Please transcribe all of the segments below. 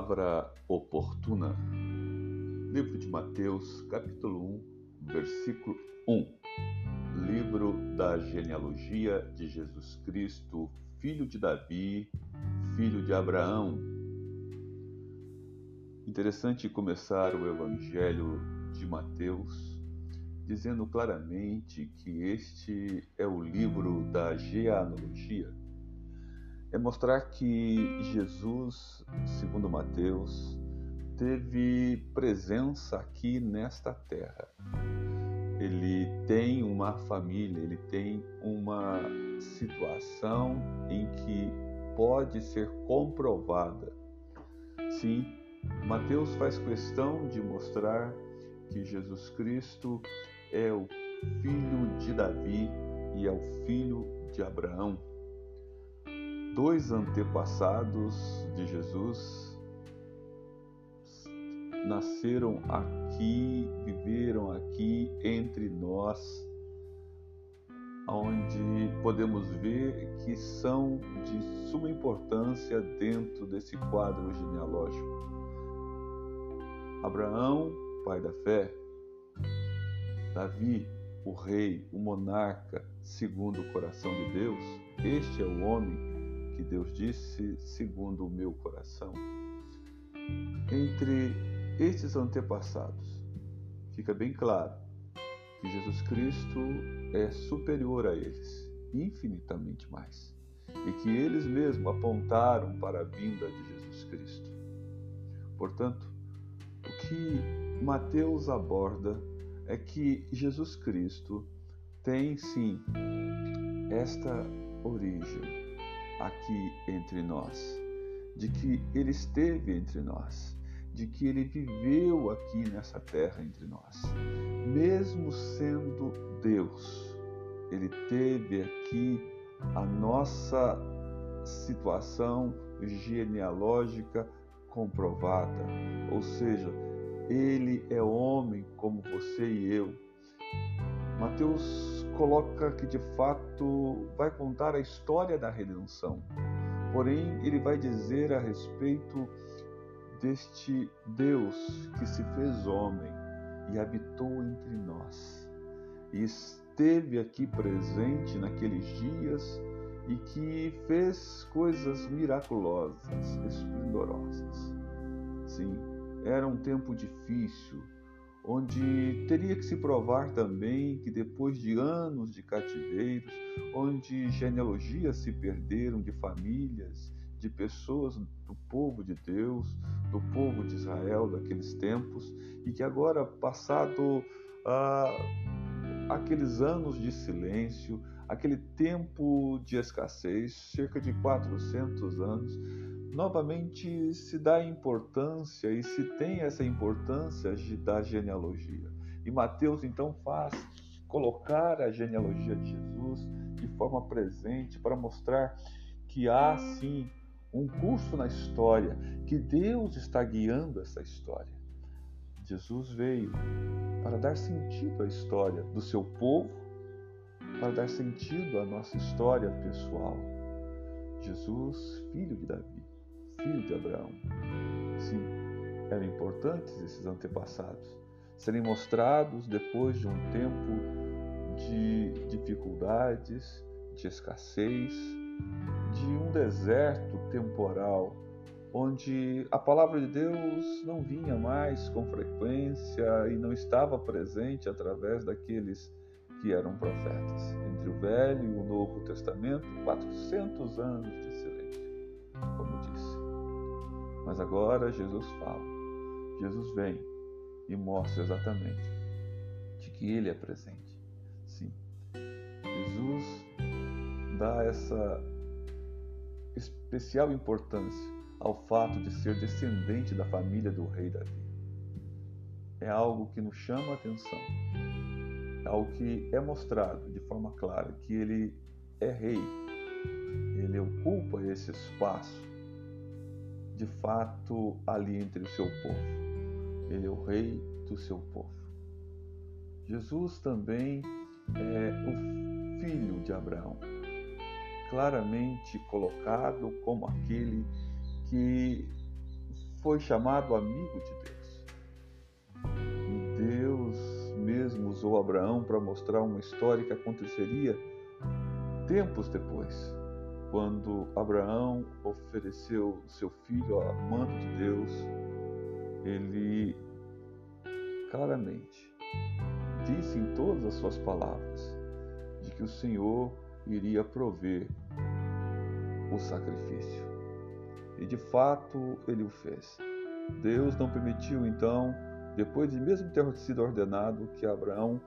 palavra oportuna. Livro de Mateus, capítulo 1, versículo 1. Livro da genealogia de Jesus Cristo, filho de Davi, filho de Abraão. Interessante começar o Evangelho de Mateus dizendo claramente que este é o livro da genealogia é mostrar que Jesus, segundo Mateus, teve presença aqui nesta terra. Ele tem uma família, ele tem uma situação em que pode ser comprovada. Sim, Mateus faz questão de mostrar que Jesus Cristo é o filho de Davi e é o filho de Abraão dois antepassados de Jesus nasceram aqui, viveram aqui entre nós, onde podemos ver que são de suma importância dentro desse quadro genealógico. Abraão, pai da fé, Davi, o rei, o monarca, segundo o coração de Deus, este é o homem que Deus disse segundo o meu coração. Entre estes antepassados, fica bem claro que Jesus Cristo é superior a eles, infinitamente mais, e que eles mesmos apontaram para a vinda de Jesus Cristo. Portanto, o que Mateus aborda é que Jesus Cristo tem sim esta origem, aqui entre nós, de que Ele esteve entre nós, de que Ele viveu aqui nessa terra entre nós. Mesmo sendo Deus, Ele teve aqui a nossa situação genealógica comprovada, ou seja, Ele é homem como você e eu. Mateus coloca que de fato vai contar a história da redenção. Porém, ele vai dizer a respeito deste Deus que se fez homem e habitou entre nós. E esteve aqui presente naqueles dias e que fez coisas miraculosas, esplendorosas. Sim, era um tempo difícil, onde teria que se provar também que depois de anos de cativeiros, onde genealogias se perderam de famílias, de pessoas do povo de Deus, do povo de Israel daqueles tempos, e que agora, passado ah, aqueles anos de silêncio, aquele tempo de escassez, cerca de 400 anos, novamente se dá importância e se tem essa importância da genealogia. E Mateus então faz colocar a genealogia de Jesus de forma presente para mostrar que há sim um curso na história, que Deus está guiando essa história. Jesus veio para dar sentido à história do seu povo, para dar sentido à nossa história pessoal. Jesus, filho de Davi, filho de Abraão. Sim, eram importantes esses antepassados serem mostrados depois de um tempo de dificuldades, de escassez, de um deserto temporal, onde a palavra de Deus não vinha mais com frequência e não estava presente através daqueles que eram profetas. Entre o Velho e o Novo Testamento, 400 anos de silêncio. Mas agora Jesus fala. Jesus vem e mostra exatamente de que ele é presente. Sim. Jesus dá essa especial importância ao fato de ser descendente da família do rei Davi. É algo que nos chama a atenção. É algo que é mostrado de forma clara que ele é rei. Ele ocupa esse espaço de fato ali entre o seu povo. Ele é o rei do seu povo. Jesus também é o filho de Abraão, claramente colocado como aquele que foi chamado amigo de Deus. E Deus mesmo usou Abraão para mostrar uma história que aconteceria tempos depois, quando Abraão ofereceu seu filho a mando de Deus, ele claramente disse em todas as suas palavras de que o Senhor iria prover o sacrifício. E de fato ele o fez. Deus não permitiu então, depois de mesmo ter sido ordenado que Abraão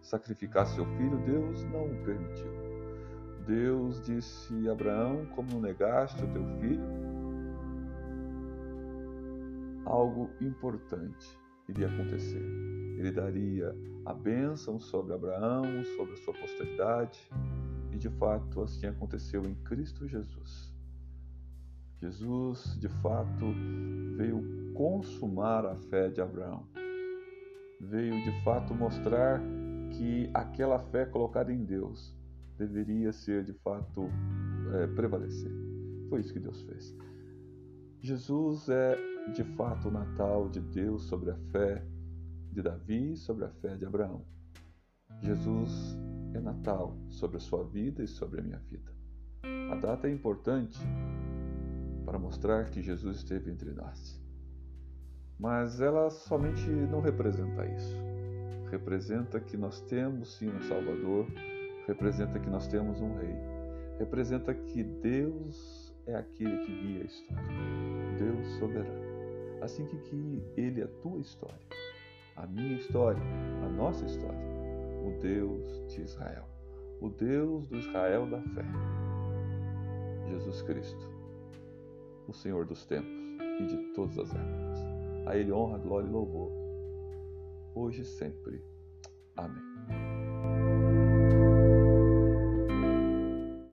sacrificasse seu filho, Deus não o permitiu. Deus disse: Abraão, como negaste o teu filho? Algo importante iria acontecer. Ele daria a bênção sobre Abraão, sobre a sua posteridade, e de fato assim aconteceu em Cristo Jesus. Jesus, de fato, veio consumar a fé de Abraão. Veio de fato mostrar que aquela fé colocada em Deus deveria ser de fato é, prevalecer. Foi isso que Deus fez. Jesus é de fato o Natal de Deus sobre a fé de Davi, sobre a fé de Abraão. Jesus é Natal sobre a sua vida e sobre a minha vida. A data é importante para mostrar que Jesus esteve entre nós. Mas ela somente não representa isso. Representa que nós temos sim um Salvador, representa que nós temos um Rei, representa que Deus é aquele que guia a história, Deus soberano. Assim que guie Ele a tua história, a minha história, a nossa história o Deus de Israel, o Deus do Israel da fé. Jesus Cristo, o Senhor dos tempos e de todas as épocas. A Ele honra, glória e louvor, hoje e sempre. Amém.